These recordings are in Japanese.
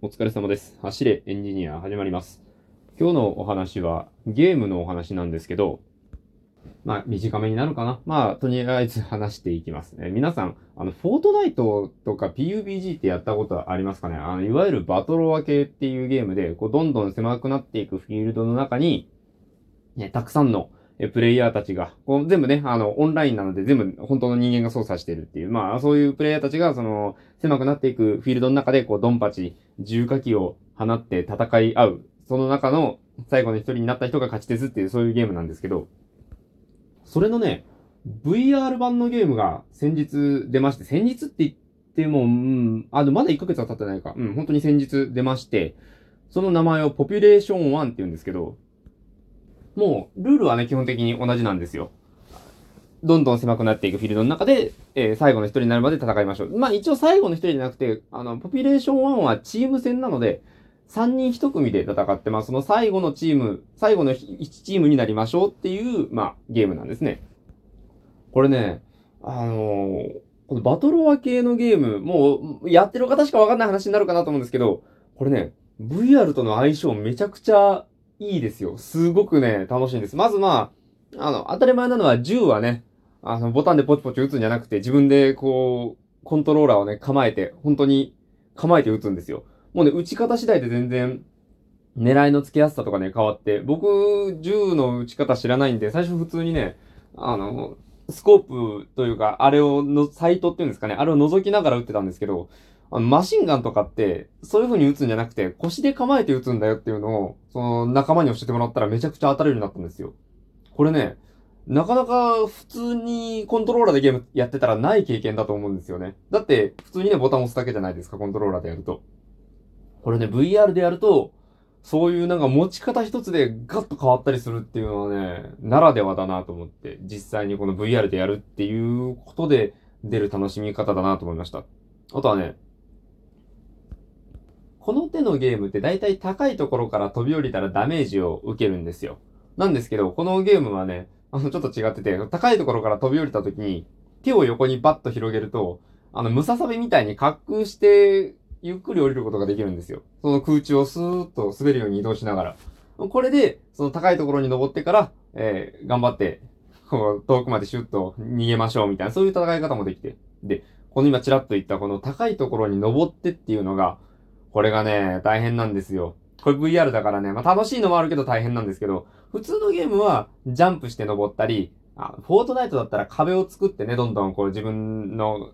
お疲れ様です。走れエンジニア始まります。今日のお話はゲームのお話なんですけど、まあ短めになるかな。まあとりあえず話していきますね。皆さん、あの、フォートナイトとか PUBG ってやったことありますかね？あの、いわゆるバトロワ系っていうゲームで、こう、どんどん狭くなっていくフィールドの中に、ね、たくさんのえプレイヤーたちが、こう全部ね、あの、オンラインなので全部本当の人間が操作してるっていう、まあそういうプレイヤーたちが、その、狭くなっていくフィールドの中で、こう、ドンパチ、重火器を放って戦い合う、その中の最後の一人になった人が勝ちですっていう、そういうゲームなんですけど、それのね、VR 版のゲームが先日出まして、先日って言っても、うん、あ、でまだ1ヶ月は経ってないか。うん、本当に先日出まして、その名前をポピュレーション1って言うんですけど、もう、ルールはね、基本的に同じなんですよ。どんどん狭くなっていくフィールドの中で、えー最後の一人になるまで戦いましょう。まあ一応最後の一人じゃなくて、あの、ポピュレーション1はチーム戦なので、3人1組で戦って、まあその最後のチーム、最後の1チームになりましょうっていう、まあゲームなんですね。これね、あのーこのバトロワ系のゲーム、もうやってる方しかわかんない話になるかなと思うんですけど、これね、VR との相性めちゃくちゃいいですよ。すごくね、楽しいんです。まずまあ、あの、当たり前なのは銃はね、あの、ボタンでポチポチ撃つんじゃなくて、自分でこう、コントローラーをね、構えて、本当に構えて撃つんですよ。もうね、撃ち方次第で全然、狙いの付けやすさとかね、変わって、僕、銃の撃ち方知らないんで、最初普通にね、あの、スコープというか、あれをの、サイトっていうんですかね、あれを覗きながら撃ってたんですけど、あの、マシンガンとかって、そういう風に撃つんじゃなくて、腰で構えて撃つんだよっていうのを、その仲間に教えてもらったらめちゃくちゃ当たるようになったんですよ。これね、なかなか普通にコントローラーでゲームやってたらない経験だと思うんですよね。だって、普通にね、ボタン押すだけじゃないですか、コントローラーでやると。これね、VR でやると、そういうなんか持ち方一つでガッと変わったりするっていうのはね、ならではだなと思って、実際にこの VR でやるっていうことで出る楽しみ方だなと思いました。あとはね、この手のゲームって大体高いところから飛び降りたらダメージを受けるんですよ。なんですけど、このゲームはね、あの、ちょっと違ってて、高いところから飛び降りた時に、手を横にバッと広げると、あの、ムササビみたいに滑空して、ゆっくり降りることができるんですよ。その空中をスーッと滑るように移動しながら。これで、その高いところに登ってから、えー、頑張って、こう、遠くまでシュッと逃げましょうみたいな、そういう戦い方もできて。で、この今ちらっと言ったこの高いところに登ってっていうのが、これがね、大変なんですよ。これ VR だからね、まあ楽しいのもあるけど大変なんですけど、普通のゲームはジャンプして登ったり、あフォートナイトだったら壁を作ってね、どんどんこう自分の、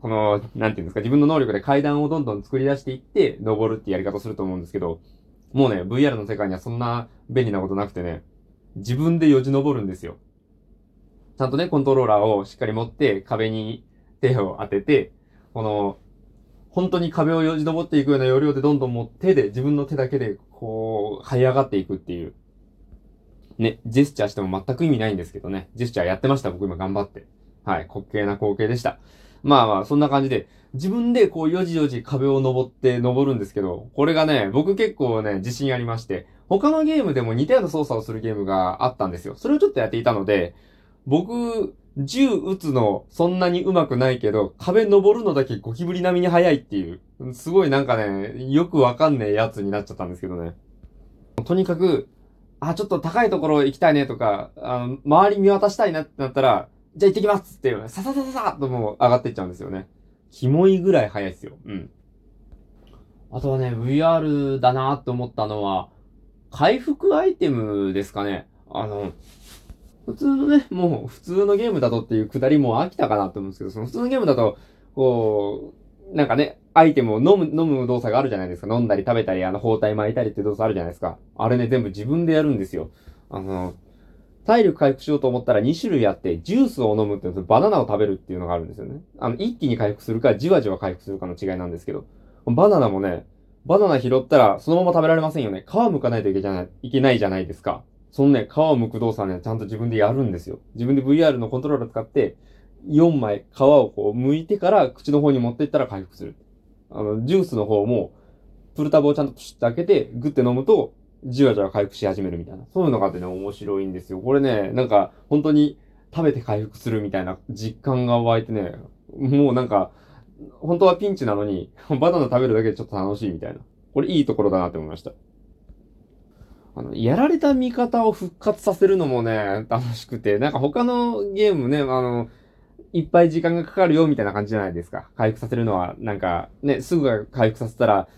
この、なんていうんですか、自分の能力で階段をどんどん作り出していって、登るってやり方すると思うんですけど、もうね、VR の世界にはそんな便利なことなくてね、自分でよじ登るんですよ。ちゃんとね、コントローラーをしっかり持って壁に手を当てて、この、本当に壁をよじ登っていくような要領でどんどんもう手で、自分の手だけで、こう、這い上がっていくっていう。ね、ジェスチャーしても全く意味ないんですけどね。ジェスチャーやってました、僕今頑張って。はい、滑稽な光景でした。まあまあ、そんな感じで、自分でこう、よじよじ壁を登って登るんですけど、これがね、僕結構ね、自信ありまして、他のゲームでも似たような操作をするゲームがあったんですよ。それをちょっとやっていたので、僕、銃撃つのそんなに上手くないけど、壁登るのだけゴキブリ並みに速いっていう、すごいなんかね、よくわかんねえやつになっちゃったんですけどね。とにかく、あ、ちょっと高いところ行きたいねとか、あの、周り見渡したいなってなったら、じゃあ行ってきますって、さささささっともう上がっていっちゃうんですよね。キモいぐらい速いですよ。うん。あとはね、VR だなって思ったのは、回復アイテムですかね。あの、普通のね、もう普通のゲームだとっていうくだりも飽きたかなと思うんですけど、その普通のゲームだと、こう、なんかね、アイテムを飲む、飲む動作があるじゃないですか。飲んだり食べたり、あの、包帯巻いたりって動作あるじゃないですか。あれね、全部自分でやるんですよ。あの、体力回復しようと思ったら2種類あって、ジュースを飲むっていうのとバナナを食べるっていうのがあるんですよね。あの、一気に回復するか、じわじわ回復するかの違いなんですけど、バナナもね、バナナ拾ったらそのまま食べられませんよね。皮剥かないといけない、いけないじゃないですか。そのね、皮を剥く動作ね、ちゃんと自分でやるんですよ。自分で VR のコントローラー使って、4枚皮をこう剥いてから口の方に持っていったら回復する。あの、ジュースの方も、プルタブをちゃんとプシュッと開けて、グッて飲むと、じわじわ回復し始めるみたいな。そういうのがあってね、面白いんですよ。これね、なんか、本当に食べて回復するみたいな実感が湧いてね、もうなんか、本当はピンチなのに、バナナ食べるだけでちょっと楽しいみたいな。これいいところだなって思いました。あの、やられた味方を復活させるのもね、楽しくて、なんか他のゲームね、あの、いっぱい時間がかかるよみたいな感じじゃないですか。回復させるのは、なんか、ね、すぐ回復させたら、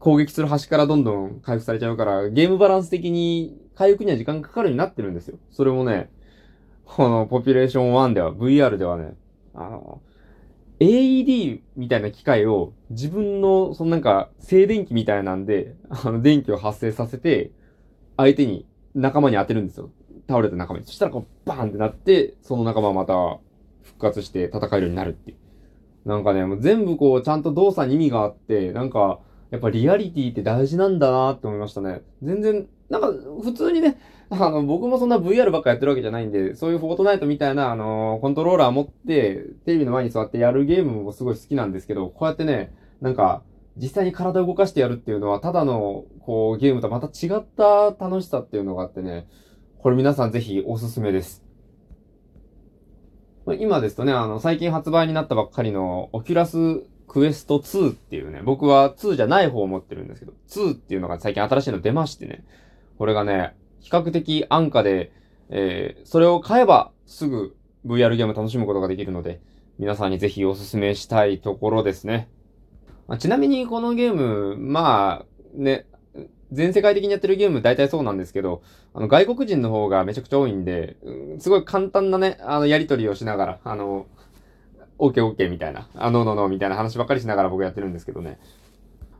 攻撃する端からどんどん回復されちゃうから、ゲームバランス的に回復には時間かかるようになってるんですよ。それもね、このポピュレーション1では、VR ではね、あの、AED みたいな機械を自分の、そのなんか、静電気みたいなんで、あの、電気を発生させて、相手に、仲間に当てるんですよ。倒れた仲間に。そしたらこう、バーンってなって、その仲間はまた、復活して戦えるようになるっていう。なんかね、もう全部こう、ちゃんと動作に意味があって、なんか、やっぱリアリティって大事なんだなって思いましたね。全然、なんか、普通にね、あの、僕もそんな VR ばっかやってるわけじゃないんで、そういうフォートナイトみたいな、あのー、コントローラー持って、テレビの前に座ってやるゲームもすごい好きなんですけど、こうやってね、なんか、実際に体を動かしてやるっていうのは、ただの、こう、ゲームとまた違った楽しさっていうのがあってね、これ皆さんぜひおすすめです。今ですとね、あの、最近発売になったばっかりの、 Oculus Quest 2っていうね、僕は2じゃない方を持ってるんですけど、2っていうのが最近新しいの出ましてね、これがね、比較的安価で、えー、それを買えばすぐ VR ゲーム楽しむことができるので、皆さんにぜひお勧めしたいところですね。まあ、ちなみにこのゲーム、まあ、ね、全世界的にやってるゲーム大体そうなんですけど、あの、外国人の方がめちゃくちゃ多いんで、うんすごい簡単なね、あの、やりとりをしながら、あの、オッケーオッケーみたいな、あのののみたいな話ばっかりしながら僕やってるんですけどね。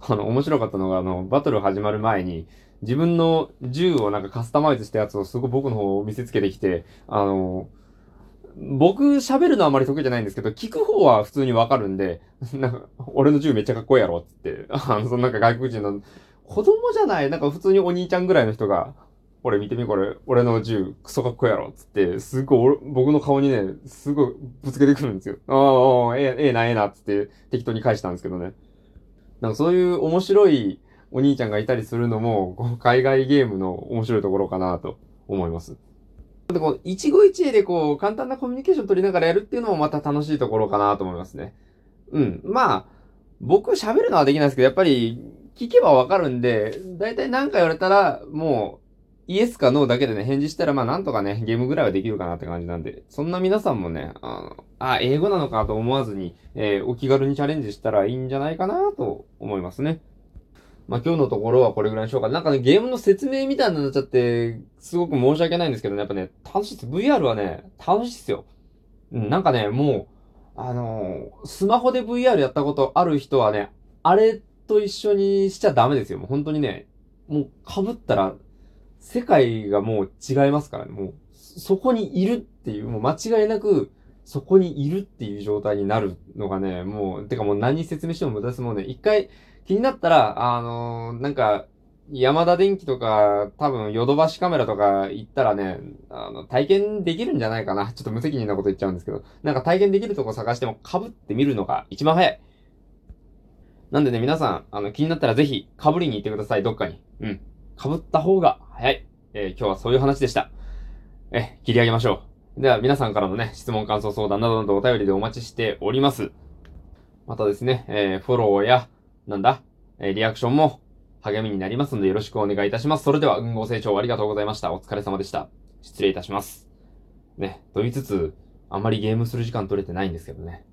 あの、面白かったのが、あの、バトル始まる前に、自分の銃をなんかカスタマイズしたやつをすごい僕の方を見せつけてきて、あの、僕喋るのはあまり得意じゃないんですけど、聞く方は普通にわかるんで、なんか、俺の銃めっちゃかっこいいやろっつって、あの、そのなんか外国人の、子供じゃない、なんか普通にお兄ちゃんぐらいの人が、これ見てみこれ、俺の銃クソかっこいいやろっつって、すっごい僕の顔にね、すごいぶつけてくるんですよ。ああ、ええ、ええな、ええな、つって適当に返したんですけどね。なんかそういう面白いお兄ちゃんがいたりするのも、海外ゲームの面白いところかなと思います。でこう、一期一会でこう、簡単なコミュニケーション取りながらやるっていうのもまた楽しいところかなと思いますね。うん。まあ、僕喋るのはできないですけど、やっぱり聞けばわかるんで、だいたい何か言われたら、もう、イエスかノーだけでね、返事したら、まあなんとかね、ゲームぐらいはできるかなって感じなんで、そんな皆さんもね、あの、あ、英語なのかと思わずに、えー、お気軽にチャレンジしたらいいんじゃないかなと思いますね。まあ今日のところはこれぐらいにしようか。なんかね、ゲームの説明みたいになっちゃって、すごく申し訳ないんですけどね、やっぱね、楽しいです。VR はね、楽しいっすよ。うん、なんかね、もう、あのー、スマホで VR やったことある人はね、あれと一緒にしちゃダメですよ。もう本当にね、もう被ったら、世界がもう違いますからね。もう、そこにいるっていう、もう間違いなく、そこにいるっていう状態になるのがね、もう、てかもう何説明しても無駄ですもんね。一回、気になったら、あのー、なんか、山田電機とか、多分、ヨドバシカメラとか行ったらね、あの、体験できるんじゃないかな。ちょっと無責任なこと言っちゃうんですけど、なんか体験できるとこ探しても被ってみるのが一番早い。なんでね、皆さん、あの、気になったらぜひ、被りに行ってください、どっかに。うん。被った方が早い。えー、今日はそういう話でした。え、切り上げましょう。では、皆さんからのね、質問、感想、相談などなどお便りでお待ちしております。またですね、えー、フォローや、なんだ、えー、リアクションも励みになりますのでよろしくお願いいたします。それでは、運ご清聴ありがとうございました。お疲れ様でした。失礼いたします。ね、と言いつつ、あんまりゲームする時間取れてないんですけどね。